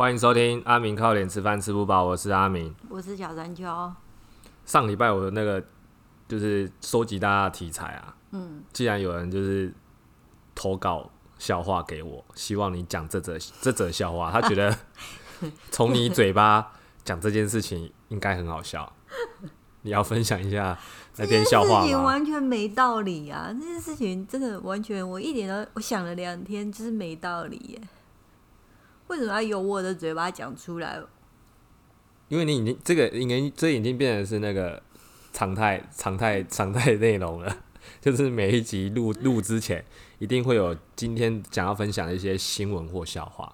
欢迎收听阿明靠脸吃饭吃不饱，我是阿明。我是小山丘。上礼拜我的那个就是收集大家的题材啊，嗯，既然有人就是投稿笑话给我，希望你讲这则这则笑话，他觉得 从你嘴巴讲这件事情应该很好笑。你要分享一下那篇笑话？完全没道理啊！这件事情真的完全，我一点都，我想了两天，就是没道理耶。为什么要由我的嘴巴讲出来？因为你已经这个应该这已经变成是那个常态常态常态内容了，就是每一集录录之前一定会有今天想要分享的一些新闻或笑话，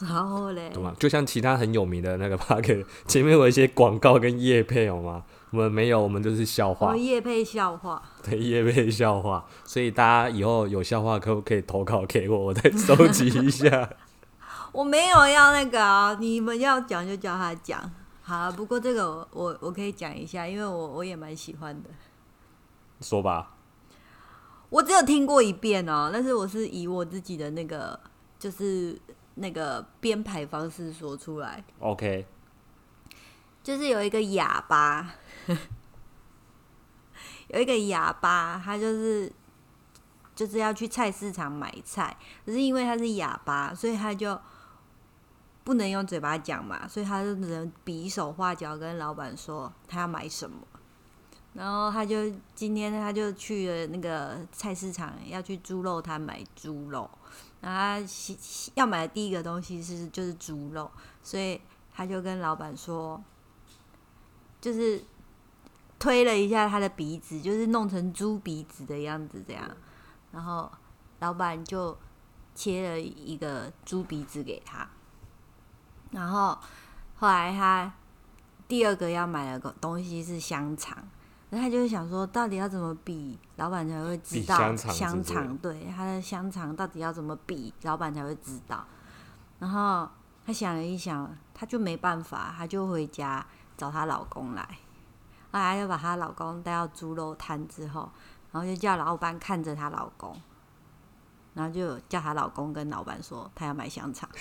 然后嘞，懂吗？就像其他很有名的那个 p a r k 前面有一些广告跟叶配，有吗？我们没有，我们就是笑我话们，叶配笑话，对叶配笑话，所以大家以后有笑话可不可以投稿给我，我再收集一下。我没有要那个啊，你们要讲就叫他讲。好啊，不过这个我我我可以讲一下，因为我我也蛮喜欢的。说吧，我只有听过一遍哦，但是我是以我自己的那个就是那个编排方式说出来。OK，就是有一个哑巴，有一个哑巴，他就是就是要去菜市场买菜，可是因为他是哑巴，所以他就不能用嘴巴讲嘛，所以他就只能比手画脚跟老板说他要买什么。然后他就今天他就去了那个菜市场，要去猪肉摊买猪肉。然后他要买的第一个东西是就是猪肉，所以他就跟老板说，就是推了一下他的鼻子，就是弄成猪鼻子的样子这样。然后老板就切了一个猪鼻子给他。然后后来他第二个要买的东西是香肠，那他就想说，到底要怎么比，老板才会知道香肠是不是肠对他的香肠到底要怎么比，老板才会知道。然后他想了一想，他就没办法，他就回家找她老公来。后来就把她老公带到猪肉摊之后，然后就叫老板看着她老公，然后就叫她老公跟老板说，她要买香肠。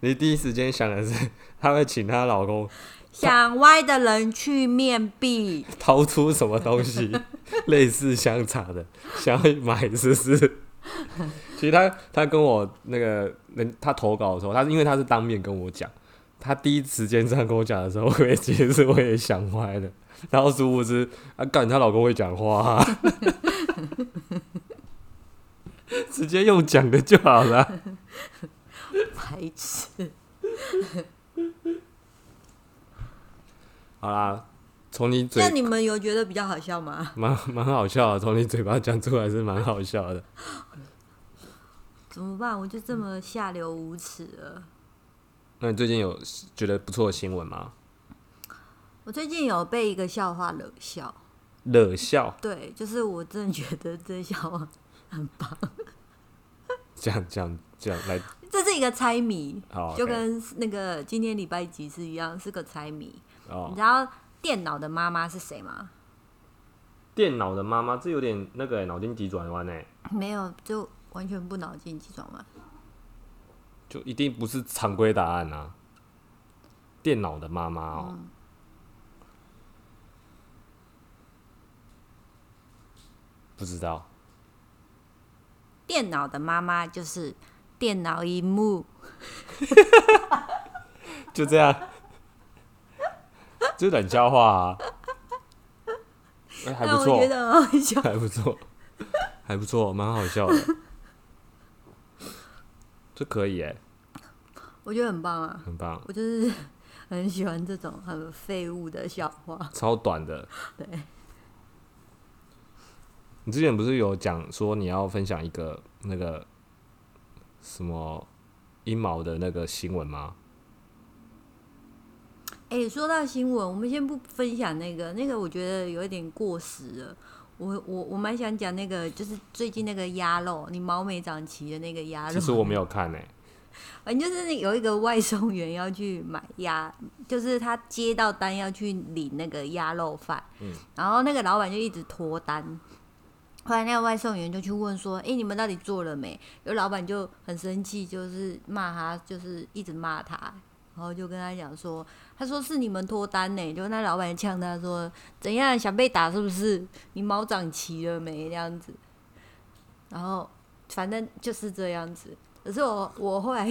你第一时间想的是她会请她老公想歪的人去面壁。掏出什么东西，类似香肠的，想要买是不是？其实他他跟我那个人他投稿的时候，他因为他是当面跟我讲，他第一时间这样跟我讲的时候，我也其实我也想歪了，然后殊不知啊，干她老公会讲话、啊，直接用讲的就好了。白痴。好啦，从你嘴那嘴你们有觉得比较好笑吗？蛮蛮好笑的，从你嘴巴讲出来是蛮好笑的。怎么办？我就这么下流无耻了。那你最近有觉得不错的新闻吗？我最近有被一个笑话惹笑，冷笑，对，就是我真的觉得这笑话很棒。这样这样这样来，这是一个猜谜，好，就跟那个今天礼拜几是一样，是个猜谜。你哦知，道电脑的妈妈是谁吗？电脑的妈妈，这有点那个欸脑筋急转弯呢，没有，就完全不脑筋急转弯。就一定不是常规答案啊。电脑的妈妈哦，嗯不知道，电脑的妈妈就是电脑一幕。就这样，就冷笑话啊。哎、还不错我觉，得很好笑。还不错，还不错，蛮好笑的。这可以哎，我觉得很棒啊！很棒，我就是很喜欢这种很废物的笑话。超短的。对，你之前不是有讲说你要分享一个那个什么阴谋的那个新闻吗？哎、说到新闻，我们先不分享那个，那个我觉得有一点过时了。我我我蛮想讲那个，就是最近那个鸭肉，你毛没长齐的那个鸭肉。其实我没有看诶、欸 反正就是有一个外送员要去买鸭，就是他接到单要去领那个鸭肉饭，嗯然后那个老板就一直拖单，后来那个外送员就去问说：“哎、你们到底做了没？”有老板就很生气，就是骂他，就是一直骂他，然后就跟他讲说：“他说是你们脱单呢。”就那老板呛他说：“怎样想被打是不是？你毛长齐了没？”这样子，然后反正就是这样子。可是我我后来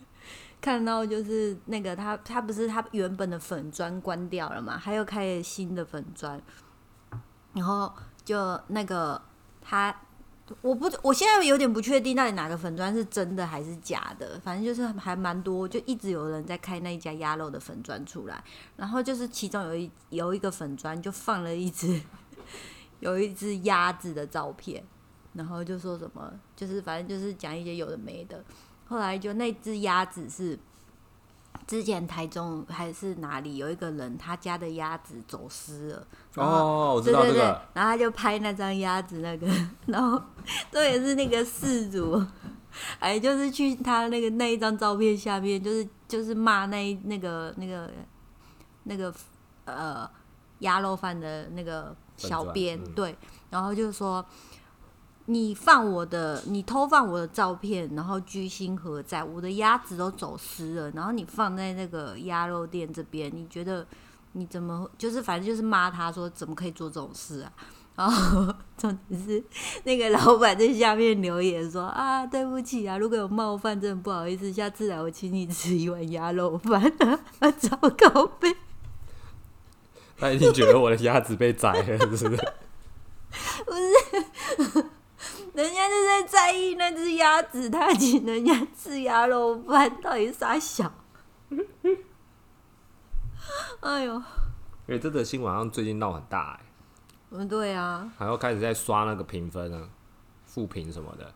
看到就是那个他他不是他原本的粉砖关掉了嘛，他又开了新的粉砖，然后就那个他，我不我现在有点不确定到底哪个粉砖是真的还是假的，反正就是还蛮多，就一直有人在开那一家鸭肉的粉砖出来，然后就是其中有一有一个粉砖就放了一只 有一只鸭子的照片，然后就说什么就是反正就是讲一些有的没的，后来就那只鸭子是。之前台中还是哪里有一个人，他家的鸭子走失了，哦，我知对对对道这个，，然后他就拍那张鸭子那个，然后 这也是那个事主，哎，就是去他那个那一张照片下面，就是就是骂那一那个那个那个呃鸭肉饭的那个小编，嗯对，然后就说。你放我的，你偷放我的照片，然后居心何在？我的鸭子都走失了，然后你放在那个鸭肉店这边，你觉得你怎么就是反正就是骂他说怎么可以做这种事啊？然后重点是那个老板在下面留言说啊，对不起啊，如果有冒犯，真的不好意思，下次来我请你吃一碗鸭肉饭啊，糟糕呗。他一定觉得我的鸭子被宰了，是不是？人家就在在意那只鸭子，他请人家吃鸭肉饭，到底傻小？哎呦，哎、这则新闻好像最近闹很大、哎，嗯，对啊，还要开始在刷那个评分啊，负评什么的，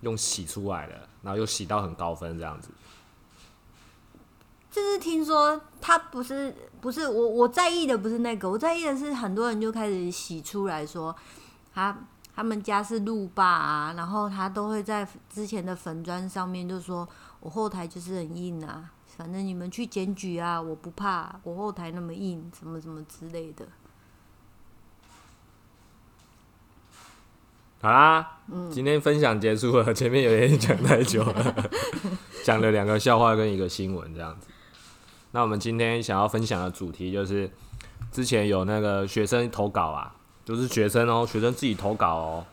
用洗出来的，然后又洗到很高分这样子。就是听说他不是不是我我在意的不是那个，我在意的是很多人就开始洗出来说他他们家是路霸啊，然后他都会在之前的粉砖上面就说我后台就是很硬啊，反正你们去检举啊，我不怕，我后台那么硬，什么什么之类的。好啦，今天分享结束了，前面有点讲太久了，讲了两个笑话跟一个新闻这样子。那我们今天想要分享的主题就是，之前有那个学生投稿啊，就是学生哦，学生自己投稿哦，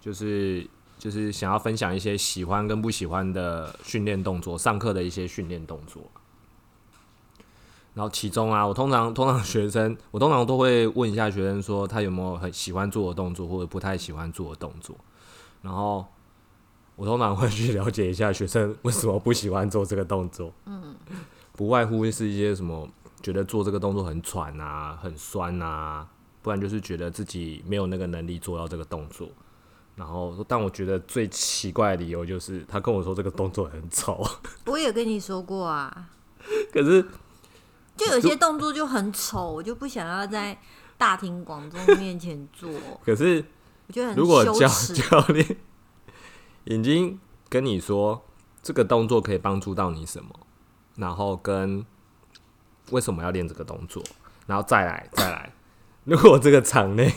就是就是想要分享一些喜欢跟不喜欢的训练动作，上课的一些训练动作。然后其中啊，我通常通常学生，我通常都会问一下学生说他有没有很喜欢做的动作，或者不太喜欢做的动作。然后我通常会去了解一下学生为什么不喜欢做这个动作。嗯，不外乎是一些什么觉得做这个动作很喘啊、很酸啊，不然就是觉得自己没有那个能力做到这个动作。然后，但我觉得最奇怪的理由就是他跟我说这个动作很丑，我也跟你说过啊，可是就有些动作就很丑，我就不想要在大庭广众面前做，可是我觉得很如果教。教练已经跟你说这个动作可以帮助到你什么，然后跟为什么要练这个动作，然后再来再来，如果这个场内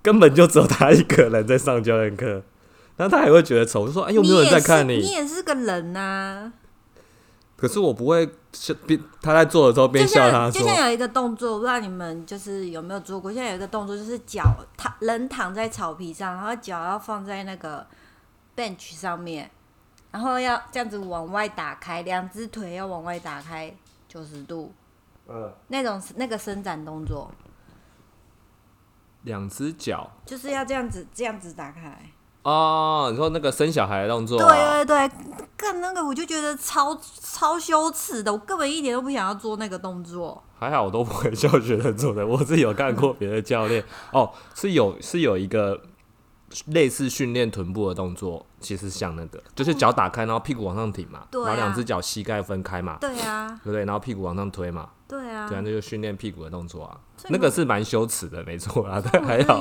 根本就只有他一个人在上教练课，那他还会觉得丑，就说哎又没有人在看你？你也是个人呐、可是我不会笑边他在做的时候边笑他就像有一个动作，不知道你们就是有没有做过？现在有一个动作就是脚躺人躺在草皮上，然后脚要放在那个 bench 上面，然后要这样子往外打开，两只腿要往外打开九十度，嗯，那种那个伸展动作，两只脚就是要这样子这样子打开。哦，你说那个生小孩的动作、对啊，对对，干那个我就觉得超超羞耻的，我根本一点都不想要做那个动作。还好我都不会教学生做的，我是有看过别的教练哦，是有是有一个类似训练臀部的动作，其实像那个，就是脚打开，然后屁股往上挺嘛，然后两只脚膝盖分开嘛，对啊，对不对？然后屁股往上推嘛，对啊，对啊，那就训练屁股的动作啊，那个是蛮羞耻的，没错啦，我但还好。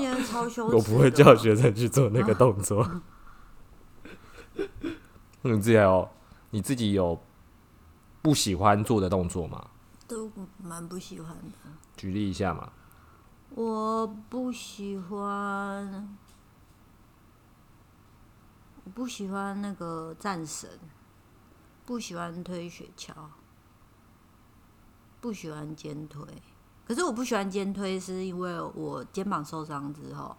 我不会叫学生去做那个动作。那你自己有你自己有不喜欢做的动作吗？都蛮不喜欢的。举例一下嘛。我不喜欢，我不喜欢那个战神，不喜欢推雪橇，不喜欢肩推。可是我不喜欢肩推，是因为我肩膀受伤之后，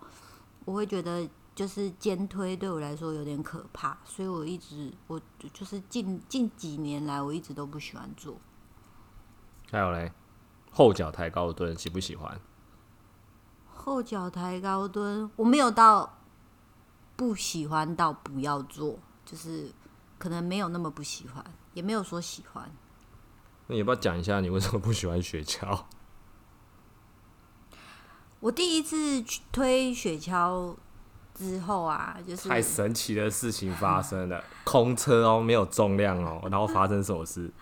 我会觉得就是肩推对我来说有点可怕，所以我一直我就是近近几年来我一直都不喜欢做。还有嘞，后脚抬高蹲喜不喜欢？后脚抬高蹲，我没有到不喜欢到不要做，就是可能没有那么不喜欢，也没有说喜欢。那你要不要讲一下你为什么不喜欢雪橇？我第一次去推雪橇之后啊，就是太神奇的事情发生了，空车哦，没有重量哦，然后发生什么事？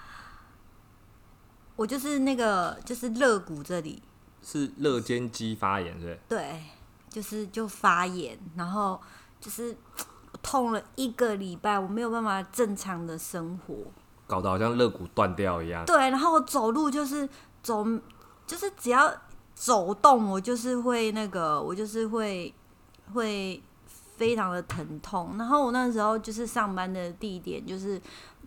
我就是那个就是肋骨这里，是肋间肌发炎，对？对，就是就发炎，然后就是 痛了一个礼拜，我没有办法正常的生活。搞得好像肋骨断掉一样。对，然后我走路就是走，就是只要走动，我就是会那个，我就是会会非常的疼痛。然后我那时候就是上班的地点就是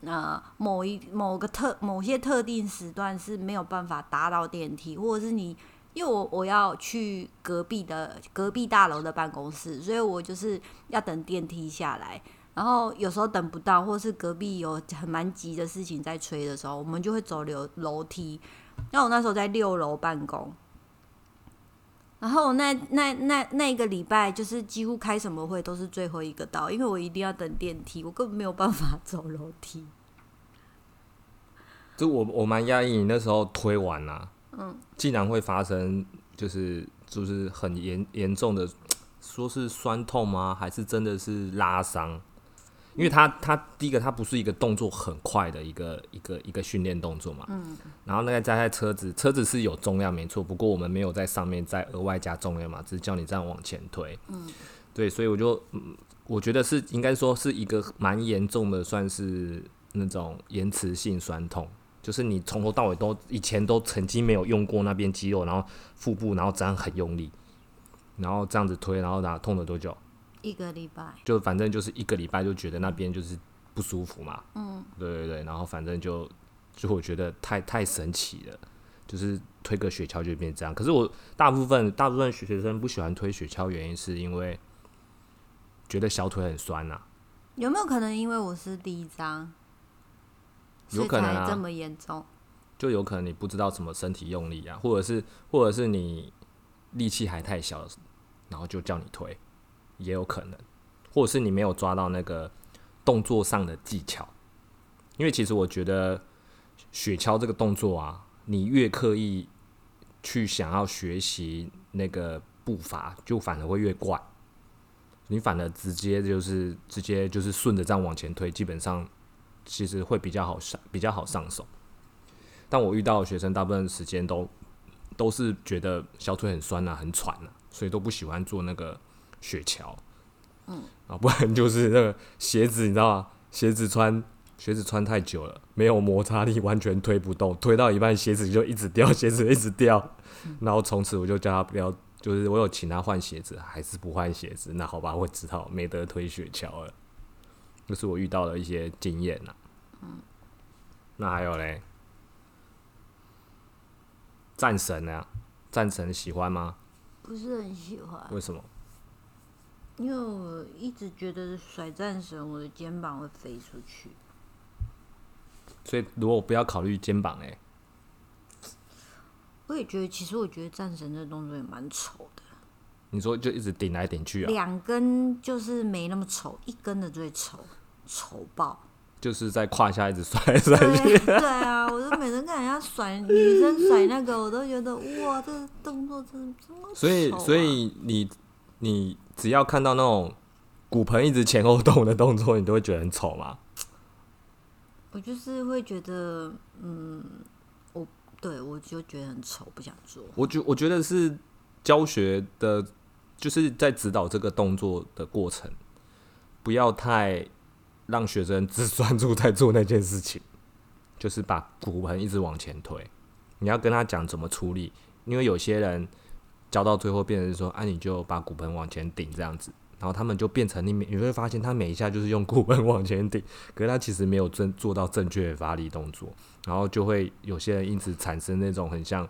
呃某一某个特某些特定时段是没有办法搭到电梯，或者是你因为我我要去隔壁的隔壁大楼的办公室，所以我就是要等电梯下来。然后有时候等不到，或是隔壁有很蛮急的事情在催的时候，我们就会走楼楼梯。那我那时候在六楼办公，然后那那那那个礼拜就是几乎开什么会都是最后一个到，因为我一定要等电梯，我根本没有办法 走楼梯。就我我蛮压抑，你那时候推完啊，嗯，竟然会发生就是就是很严严重的，说是酸痛吗？还是真的是拉伤？因为他他第一个他不是一个动作很快的一个一个一个训练动作嘛，嗯，然后那个加在车子车子是有重量没错，不过我们没有在上面再额外加重量嘛，只是叫你这样往前推，嗯，对，所以我就嗯，我觉得是应该说是一个蛮严重的，算是那种延迟性酸痛，就是你从头到尾都以前都曾经没有用过那边肌肉，然后腹部然后这样很用力，然后这样子推，然后打痛了多久？一个礼拜，就反正就是一个礼拜，就觉得那边就是不舒服嘛。嗯，对对对，然后反正就就我觉得太太神奇了，就是推个雪橇就变这样。可是我大部分大部分学生不喜欢推雪橇，原因是因为觉得小腿很酸呐。有没有可能因为我是第一张，有可能啊，这么严重？就有可能你不知道什么身体用力啊，或者是或者是你力气还太小，然后就叫你推。也有可能，或者是你没有抓到那个动作上的技巧，因为其实我觉得雪橇这个动作啊，你越刻意去想要学习那个步伐，就反而会越怪。你反而直接就是直接就是顺着这样往前推，基本上其实会比较好上，比较好上手。但我遇到的学生大部分时间都都是觉得小腿很酸啊，很喘啊，所以都不喜欢做那个。雪橇，嗯，啊，不然就是那个鞋子，你知道吗？鞋子穿鞋子穿太久了，没有摩擦力，完全推不动，推到一半鞋子就一直掉，鞋子一直掉，然后从此我就叫他不要，就是我有请他换鞋子，还是不换鞋子，那好吧，我只好没得推雪橇了。这是我遇到的一些经验呐。嗯，那还有嘞，战神呢？战神喜欢吗？不是很喜欢。为什么？因为我一直觉得甩战神，我的肩膀会飞出去。所以如果不要考虑肩膀，哎，我也觉得，其实我觉得战神这动作也蛮丑的。你说就一直顶来顶去啊？两根就是没那么丑，一根的最丑，丑爆。就是在胯下一直甩甩去。对啊，我就每次看人家甩女生甩那个，我都觉得哇，这个动作真的这么所以，所以你。你只要看到那种骨盆一直前后动的动作，你都会觉得很丑吗？我就是会觉得，嗯，我对我就觉得很丑，不想做。我觉我觉得是教学的，就是在指导这个动作的过程，不要太让学生只专注在做那件事情，就是把骨盆一直往前推。你要跟他讲怎么处理，因为有些人。教到最后变成说，啊，你就把骨盆往前顶这样子，然后他们就变成你你会发现他每一下就是用骨盆 往前顶，可是他其实没有正做到正确的发力动作，然后就会有些人因此产生那种很像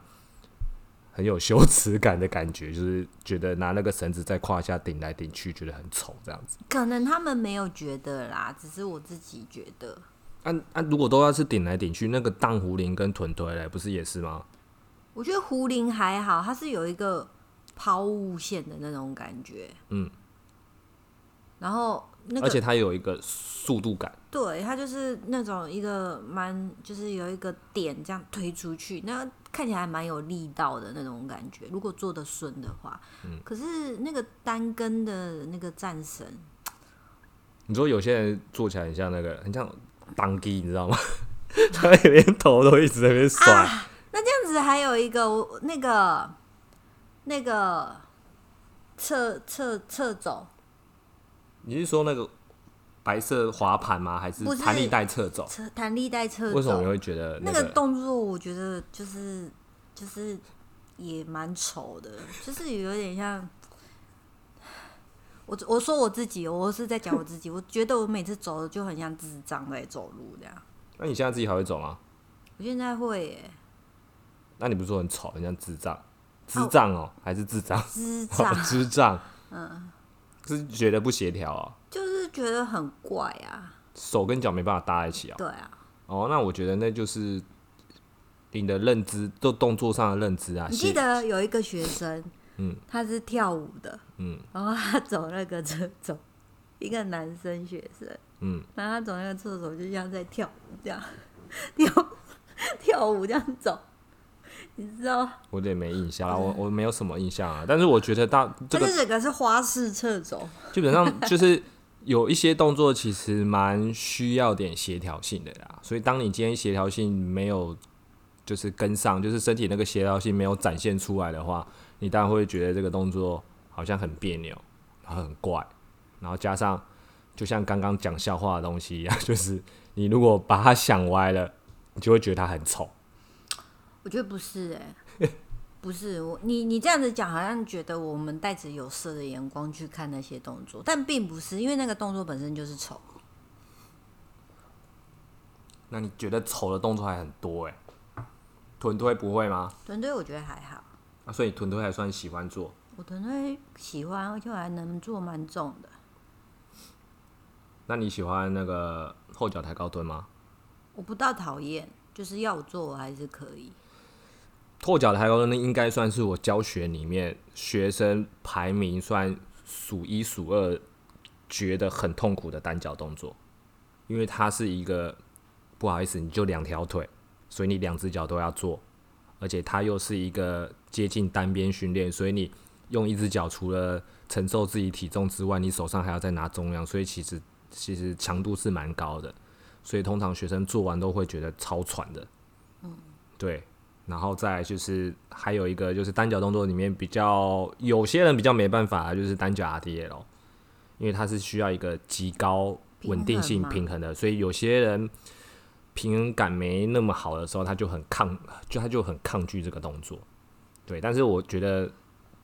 很有羞耻感的感觉，就是觉得拿那个绳子在胯下顶来顶去，觉得很丑这样子。可能他们没有觉得啦，只是我自己觉得。按按，如果都要是顶来顶去，那个荡壶铃跟臀推嘞，不是也是吗？我觉得壶铃还好，它是有一个抛物线的那种感觉，嗯，然后那个而且它有一个速度感，对，它就是那种一个蛮，就是有一个点这样推出去，那看起来蛮有力道的那种感觉。如果做的顺的话，嗯可是那个单根的那个战神，你说有些人做起来很像那个，很像当机，你知道吗？他连头都一直在那边甩。那这样子还有一个我那个那个侧侧侧走，你是说那个白色滑盘吗？还是不是弹力带侧走？侧弹力带侧走为什么你会觉得那个？个动作，我觉得就是就是也蛮丑的，就是有点像。我我说我自己，我是在讲我自己。我觉得我每次走的就很像智障在走路这样。那你现在自己还会走吗？我现在会耶，那你不是说很丑，很像智障？智障哦，还是智障？智障 智障。嗯，是觉得不协调啊，就是觉得很怪啊。手跟脚没办法搭在一起啊。对啊，哦，那我觉得那就是你的认知，就动作上的认知啊。你记得有一个学生，嗯，他是跳舞的，嗯然后他走那个厕所，一个男生学生，嗯，然后他走那个厕所就像在跳舞这样，跳跳舞这样走，你知道？我有点没印象啊，我我没有什么印象啊。但是我觉得大这个是花式侧走，基本上就是有一些动作其实蛮需要点协调性的啦。所以当你今天协调性没有就是跟上，就是身体那个协调性没有展现出来的话，你当然会觉得这个动作好像很别扭，然后很怪，然后加上就像刚刚讲笑话的东西一样，就是你如果把它想歪了，你就会觉得它很丑。我觉得不是哎、不是我你你这样子讲，好像觉得我们带着有色的眼光去看那些动作，但并不是，因为那个动作本身就是丑。那你觉得丑的动作还很多诶、臀推不会吗？臀推我觉得还好，啊，所以臀推还算喜欢做。我臀推喜欢，而且我还能做蛮重的。那你喜欢那个后脚抬高蹲吗？我不大讨厌，就是要我做我还是可以。拓脚抬高蹲呢，应该算是我教学里面学生排名算数一数二，觉得很痛苦的单脚动作，因为它是一个不好意思，你就两条腿，所以你两只脚都要做，而且它又是一个接近单边训练，所以你用一只脚除了承受自己体重之外，你手上还要再拿重量，所以其实其实强度是蛮高的，所以通常学生做完都会觉得超喘的。嗯，对。然后再就是还有一个就是单脚动作里面比较有些人比较没办法，就是单脚 RDL，因为它是需要一个极高稳定性平衡吗平衡的，所以有些人平衡感没那么好的时候，他就很抗，就他就很抗拒这个动作。对，但是我觉得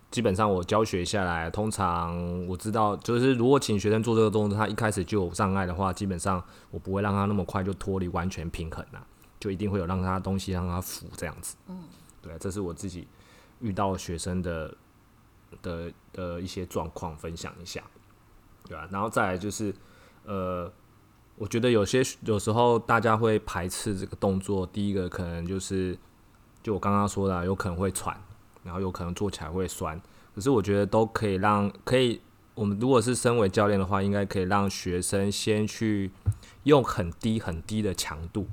基本上我教学下来，通常我知道，就是如果请学生做这个动作，他一开始就有障碍的话，基本上我不会让他那么快就脱离完全平衡啦、就一定会有让他东西让他扶这样子。嗯，对，这是我自己遇到学生的的的一些状况分享一下，对啊，然后再来就是呃，我觉得有些有时候大家会排斥这个动作，第一个可能就是就我刚刚说的，有可能会喘，然后有可能做起来会酸，可是我觉得都可以让可以。我们如果是身为教练的话，应该可以让学生先去用很低很低的强度，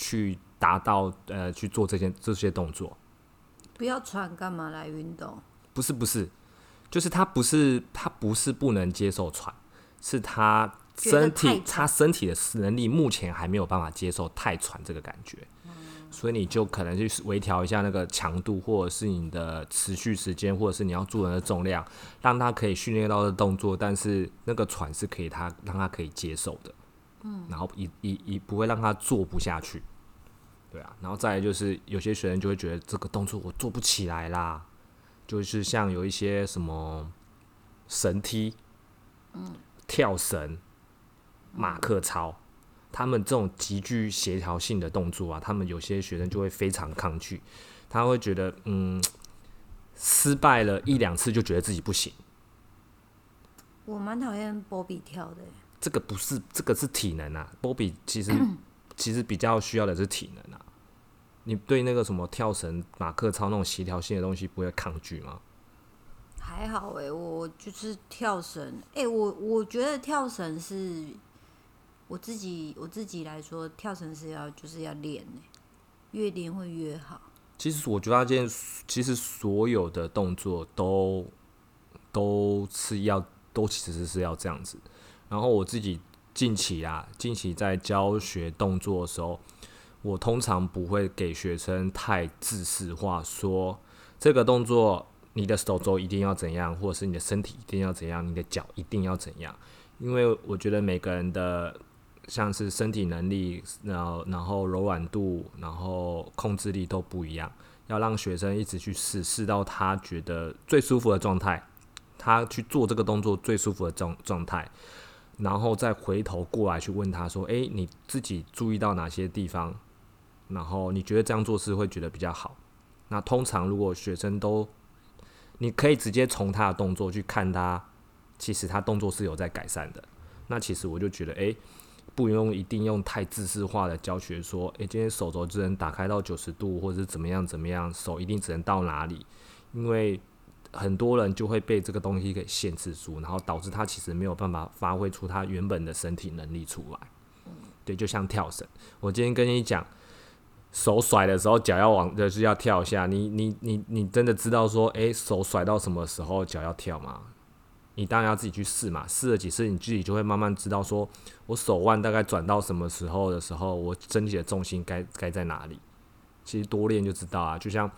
去达到呃去做这件这些动作。不要喘，干嘛来运动？不是不是，就是他不是他不是不能接受喘，是他身体他身体的能力目前还没有办法接受太喘这个感觉，所以你就可能去微调一下那个强度，或者是你的持续时间，或者是你要做人的重量，让他可以训练到的动作，但是那个喘是可以他让他可以接受的，嗯，然后以以以不会让他做不下去。对啊，然后再来就是有些学生就会觉得这个动作我做不起来啦，就是像有一些什么神踢，跳绳、马克操，他们这种极具协调性的动作啊，他们有些学生就会非常抗拒，他会觉得嗯，失败了一两次就觉得自己不行。我蛮讨厌波比跳的，这个不是，这个是体能啊。波比其实 其实比较需要的是体能啊。你对那个什么跳绳、马克操那种协调性的东西不会抗拒吗？还好哎，我就是跳绳。哎，我我觉得跳绳是我自己我自己来说，跳绳是要就是要练哎，越练会越好。其实我觉得，这件其实所有的动作都都是要都其实是要这样子。然后我自己近期啊，近期在教学动作的时候。我通常不会给学生太自式化，说这个动作你的手肘一定要怎样，或者是你的身体一定要怎样，你的脚一定要怎样。因为我觉得每个人的像是身体能力，然后然后柔软度，然后控制力都不一样，要让学生一直去试，试到他觉得最舒服的状态，他去做这个动作最舒服的状状态，然后再回头过来去问他说：“诶，你自己注意到哪些地方？”然后你觉得这样做是会觉得比较好？那通常如果学生都，你可以直接从他的动作去看他，其实他动作是有在改善的。那其实我就觉得，诶，不用一定用太自式化的教学，说，诶，今天手肘只能打开到九十度，或者是怎么样怎么样，手一定只能到哪里？因为很多人就会被这个东西给限制住，然后导致他其实没有办法发挥出他原本的身体能力出来。对，就像跳绳，我今天跟你讲。手甩的时候，脚要往就是要跳下。你你你你真的知道说，诶，手甩到什么时候脚要跳吗？你当然要自己去试嘛。试了几次，你自己就会慢慢知道说，我手腕大概转到什么时候的时候，我身体的重心该该在哪里。其实多练就知道啊。就像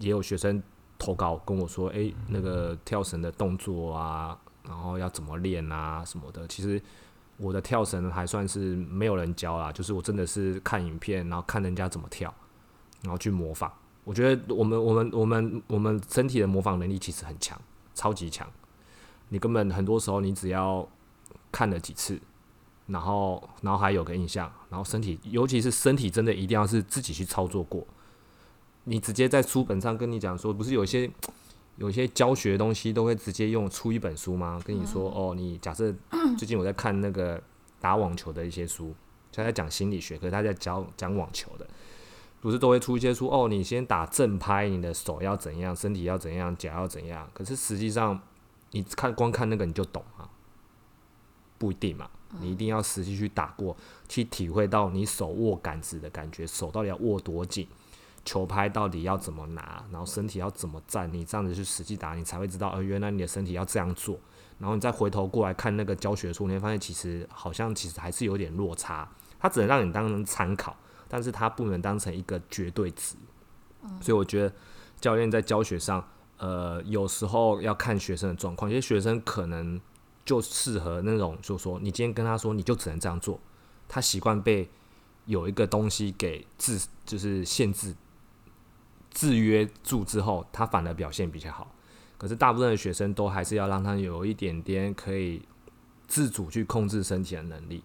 也有学生投稿跟我说，诶，那个跳绳的动作啊，然后要怎么练啊什么的。其实。我的跳绳还算是没有人教啦，就是我真的是看影片，然后看人家怎么跳，然后去模仿。我觉得我们我们我们我们身体的模仿能力其实很强，超级强。你根本很多时候你只要看了几次，然后脑海有个印象，然后身体尤其是身体真的一定要是自己去操作过。你直接在书本上跟你讲说，不是有些。有些教学的东西都会直接用出一本书吗？跟你说哦，你假设 最近我在看那个打网球的一些书，他在讲心理学，可是他在教讲网球的，不是都会出一些书哦？你先打正拍，你的手要怎样，身体要怎样，脚要怎样？可是实际上你看光看那个你就懂吗？不一定嘛，你一定要实际去打过，去体会到你手握杆子的感觉，手到底要握多紧。球拍到底要怎么拿，然后身体要怎么站，你这样子去实际打，你才会知道，呃，原来你的身体要这样做。然后你再回头过来看那个教学书，你会发现其实好像其实还是有点落差。它只能让你当成参考，但是它不能当成一个绝对值。所以我觉得教练在教学上，呃，有时候要看学生的状况，有些学生可能就适合那种，就说你今天跟他说，你就只能这样做，他习惯被有一个东西给制，就是限制。制约住之后，他反而表现比较好。可是大部分的学生都还是要让他有一点点可以自主去控制身体的能力，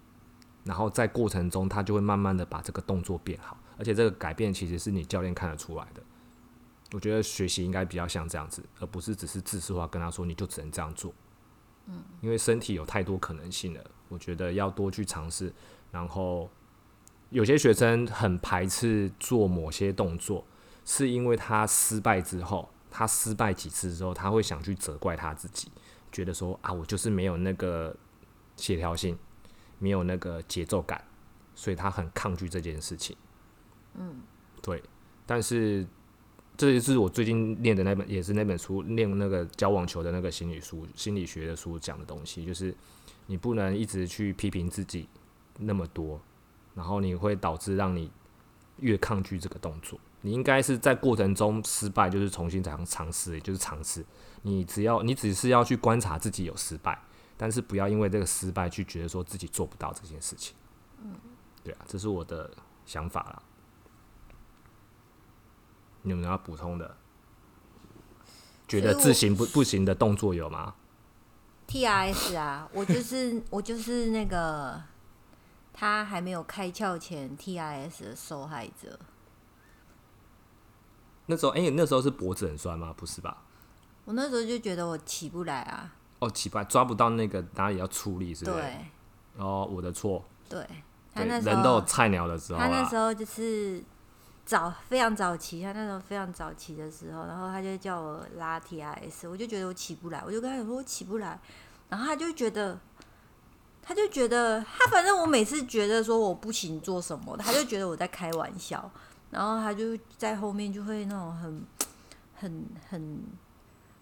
然后在过程中他就会慢慢的把这个动作变好。而且这个改变其实是你教练看得出来的。我觉得学习应该比较像这样子，而不是只是自私化跟他说你就只能这样做。嗯，因为身体有太多可能性了，我觉得要多去尝试。然后有些学生很排斥做某些动作。是因为他失败之后，他失败几次之后，他会想去责怪他自己，觉得说啊，我就是没有那个协调性，没有那个节奏感，所以他很抗拒这件事情。嗯，对。但是这也是我最近念的那本，也是那本书，念那个教网球的那个心理书、心理学的书讲的东西，就是你不能一直去批评自己那么多，然后你会导致让你越抗拒这个动作。你应该是在过程中失败，就是重新再尝试，也就是尝试。你只要你只是要去观察自己有失败，但是不要因为这个失败去觉得说自己做不到这件事情。嗯，对啊，这是我的想法啦。你有没有要补充的？觉得自行不不行的动作有吗？T R S 啊，我就是我就是那个他还没有开窍前 TIS 的受害者。那时候，哎、那时候是脖子很酸吗？不是吧？我那时候就觉得我起不来啊，哦，起不来，抓不到那个哪里要出力，是不是？对哦，我的错。对，他，那时候人都有菜鸟的时候他那时。候就是早非常早期，他那时候非常早期的时候，然后他就叫我拉 T R S，我就觉得我起不来，我就跟他讲说我起不来，然后他就觉得。他就觉得他反正我每次觉得说我不行做什么，他就觉得我在开玩笑，然后他就在后面就会那种很很很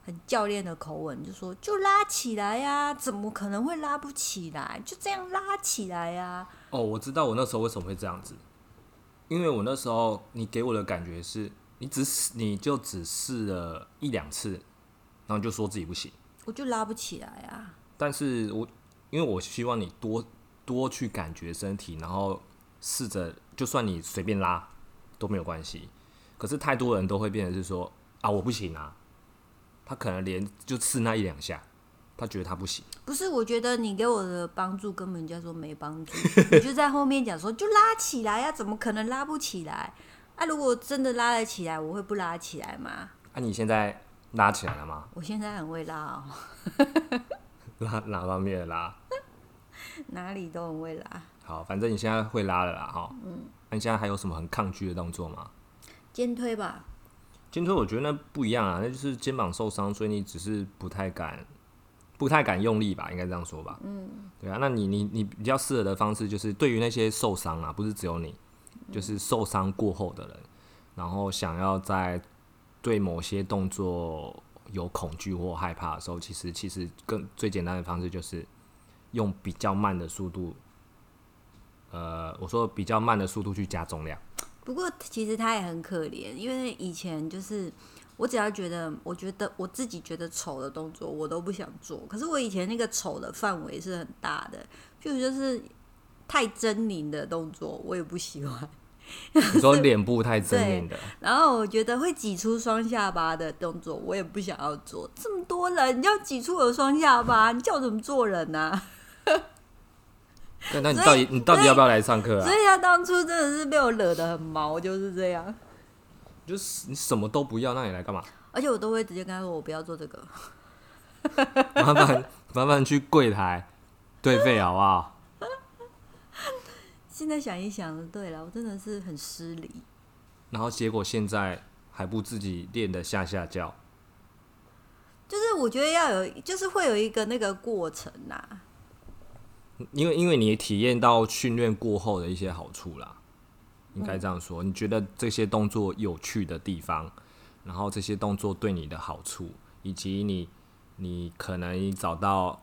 很教练的口吻，就说就拉起来呀、怎么可能会拉不起来？就这样拉起来呀、哦，我知道我那时候为什么会这样子，因为我那时候你给我的感觉是，你只试你就只试了一两次，然后就说自己不行。我就拉不起来啊。但是我因为我希望你多多去感觉身体，然后试着，就算你随便拉都没有关系。可是太多人都会变成是说啊，我不行啊，他可能连就刺那一两下，他觉得他不行。不是，我觉得你给我的帮助根本叫做没帮助，你就在后面讲说就拉起来呀、怎么可能拉不起来？啊，如果真的拉得起来，我会不拉起来吗？啊，你现在拉起来了吗？我现在很会拉哦，拉 哪方面的拉？哪里都很会拉。好，反正你现在会拉了啦，哈。嗯。那你现在还有什么很抗拒的动作吗？肩推吧，肩推我觉得那不一样啊，那就是肩膀受伤，所以你只是不太敢，不太敢用力吧，应该这样说吧。嗯。对啊，那你你你比较适合的方式就是，对于那些受伤啊，不是只有你，就是受伤过后的人，然后想要在对某些动作有恐惧或害怕的时候，其实其实更最简单的方式就是用比较慢的速度，呃，我说比较慢的速度去加重量。不过其实他也很可怜，因为以前就是我只要觉得，我觉得我自己觉得丑的动作，我都不想做。可是我以前那个丑的范围是很大的，譬如就是太狰狞的动作，我也不喜欢。你说脸部太狰狞的，然后我觉得会挤出双下巴的动作，我也不想要做。这么多人，你要挤出我的双下巴，你叫我怎么做人呢、那那你到底你到底要不要来上课啊所？以他当初真的是被我惹得很毛，就是这样。就是你什么都不要，那你来干嘛？而且我都会直接跟他说，我不要做这个。麻烦麻烦去柜台对费好不好？现在想一想，对了，我真的是很失礼。然后结果现在还不自己练的下下叫，就是我觉得要有，就是会有一个那个过程呐、因为因为你体验到训练过后的一些好处啦，应该这样说。你觉得这些动作有趣的地方，然后这些动作对你的好处，以及你你可能找到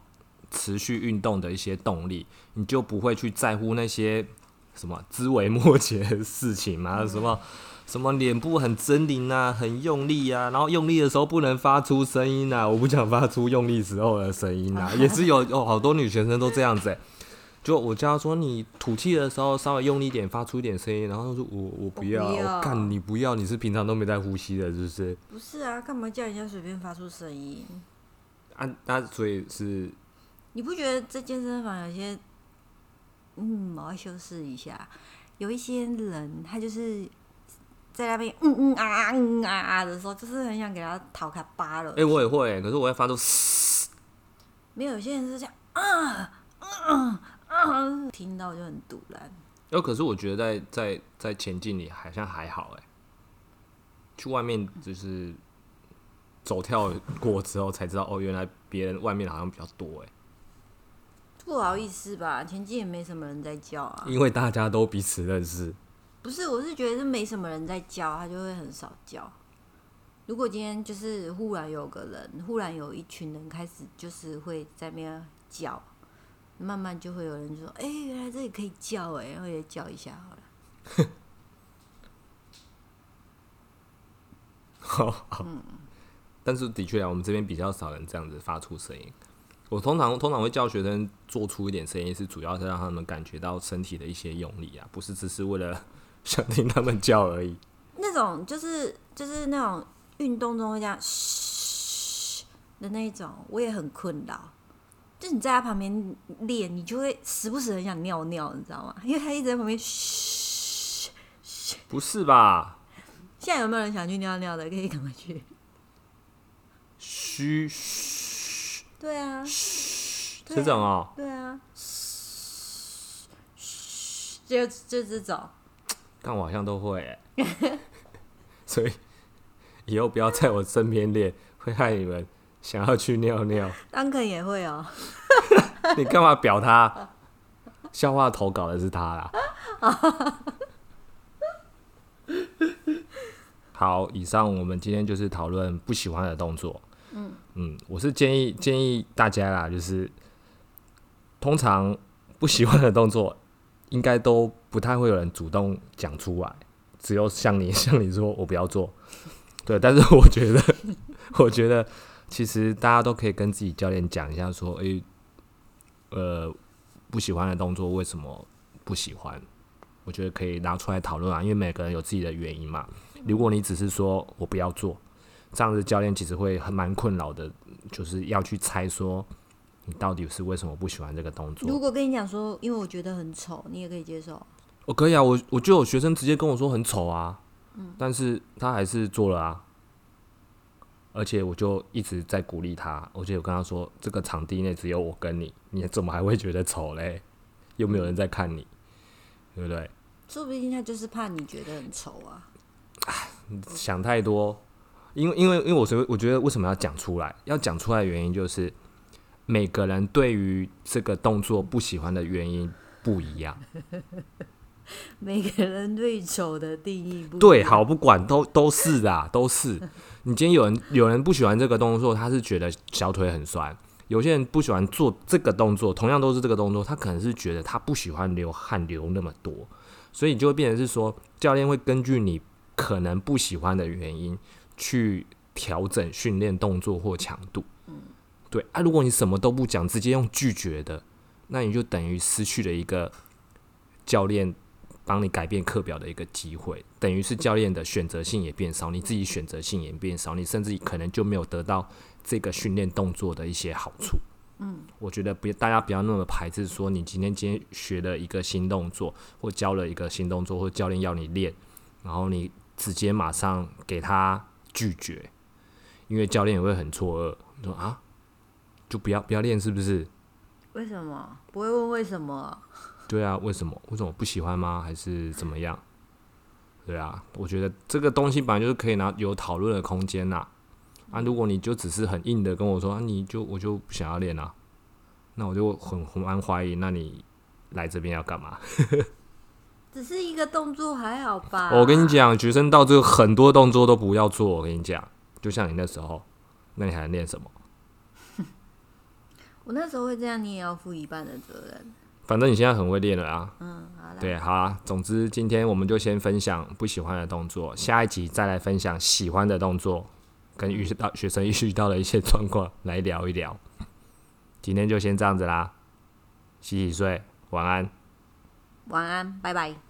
持续运动的一些动力，你就不会去在乎那些什么枝微末节的事情嘛，什么。什么脸部很狰狞啊，很用力啊，然后用力的时候不能发出声音啊，我不想发出用力时候的声音啊，也是有有好多女学生都这样子、欸，就我叫她说你吐气的时候稍微用力一点，发出一点声音，然后她说我我不要，我不要。我干你不要，你是平常都没在呼吸的，是不是？不是啊，干嘛叫人家随便发出声音？啊，那所以是你不觉得这健身房有些，嗯，我要修饰一下，有一些人他就是在那边嗯嗯啊嗯啊啊的时候，就是很想给他讨卡巴了。哎、我也会、欸，可是我会发出嘶，没有，有些人是这样啊啊啊，听到就很堵然。哦，可是我觉得在在在前进里好像还好哎、去外面就是走跳过之后才知道，哦，原来别人外面好像比较多哎、不好意思吧，前进也没什么人在叫啊。因为大家都彼此认识。不是，我是觉得是没什么人在叫，他就会很少叫。如果今天就是忽然有个人，忽然有一群人开始就是会在那边叫，慢慢就会有人说：“哎、原来这里可以叫哎、然后也叫一下好了。好，但是的确啊，我们这边比较少人这样子发出声音。我通常通常会叫学生做出一点声音，是主要是让他们感觉到身体的一些用力啊，不是只是为了想听他们叫而已。那种就是就是那种运动中会这样嘘的那一种，我也很困扰。就你在他旁边练，你就会时不时很想尿尿，你知道吗？因为他一直在旁边嘘。不是吧？现在有没有人想去尿尿的？可以赶快去。嘘嘘，对啊，嘘这种哦，对啊，嘘嘘，就就这种。但我好像都会、欸，所以以后不要在我身边练，会害你们想要去尿尿。当肯也会哦。你干嘛表他？笑话投稿的是他啦。好，以上我们今天就是讨论不喜欢的动作。嗯嗯，我是建议建议大家啦，就是通常不喜欢的动作，应该都不太会有人主动讲出来，只有像你 像你说我不要做。对，但是我觉得，我觉得其实大家都可以跟自己教练讲一下，说，诶、呃，不喜欢的动作为什么不喜欢？我觉得可以拿出来讨论啊，因为每个人有自己的原因嘛。如果你只是说我不要做，这样子教练其实会很蛮困扰的，就是要去猜说你到底是为什么不喜欢这个动作。如果跟你讲说，因为我觉得很丑，你也可以接受。我、可以啊，我我就有学生直接跟我说很丑啊，但是他还是做了啊，而且我就一直在鼓励他，而且我跟他说，这个场地内只有我跟你，你怎么还会觉得丑嘞？又没有人在看你，对不对？说不定他就是怕你觉得很丑啊。想太多，因为因为因为我觉得我觉得为什么要讲出来？要讲出来的原因就是每个人对于这个动作不喜欢的原因不一样。每个人对丑的定义不一对，好，不管都都是啊，都是。你今天有人有人不喜欢这个动作，他是觉得小腿很酸；有些人不喜欢做这个动作，同样都是这个动作，他可能是觉得他不喜欢流汗流那么多，所以你就会变成是说，教练会根据你可能不喜欢的原因去调整训练动作或强度。对啊，如果你什么都不讲，直接用拒绝的，那你就等于失去了一个教练帮你改变课表的一个机会，等于是教练的选择性也变少，你自己选择性也变少，你甚至可能就没有得到这个训练动作的一些好处。嗯，我觉得不，大家不要那么排斥，说你今天今天学了一个新动作，或教了一个新动作，或教练要你练，然后你直接马上给他拒绝，因为教练也会很错愕，说啊，就不要不要练是不是？为什么不会问为什么？对啊，为什么？为什么不喜欢吗？还是怎么样？对啊，我觉得这个东西本来就是可以拿有讨论的空间呐。啊，如果你就只是很硬的跟我说，啊、你就我就不想要练啊，那我就很很蛮怀疑，那你来这边要干嘛？只是一个动作还好吧？我跟你，讲，学生到这个很多动作都不要做。我跟你讲，就像你那时候，那你还能练什么？我那时候会这样，你也要负一半的责任。反正你现在很会练了啊。嗯，好啦，对，好啊。总之，今天我们就先分享不喜欢的动作，下一集再来分享喜欢的动作，跟遇到学生 遇到的一些状况来聊一聊。今天就先这样子啦，洗洗睡，晚安。晚安，拜拜。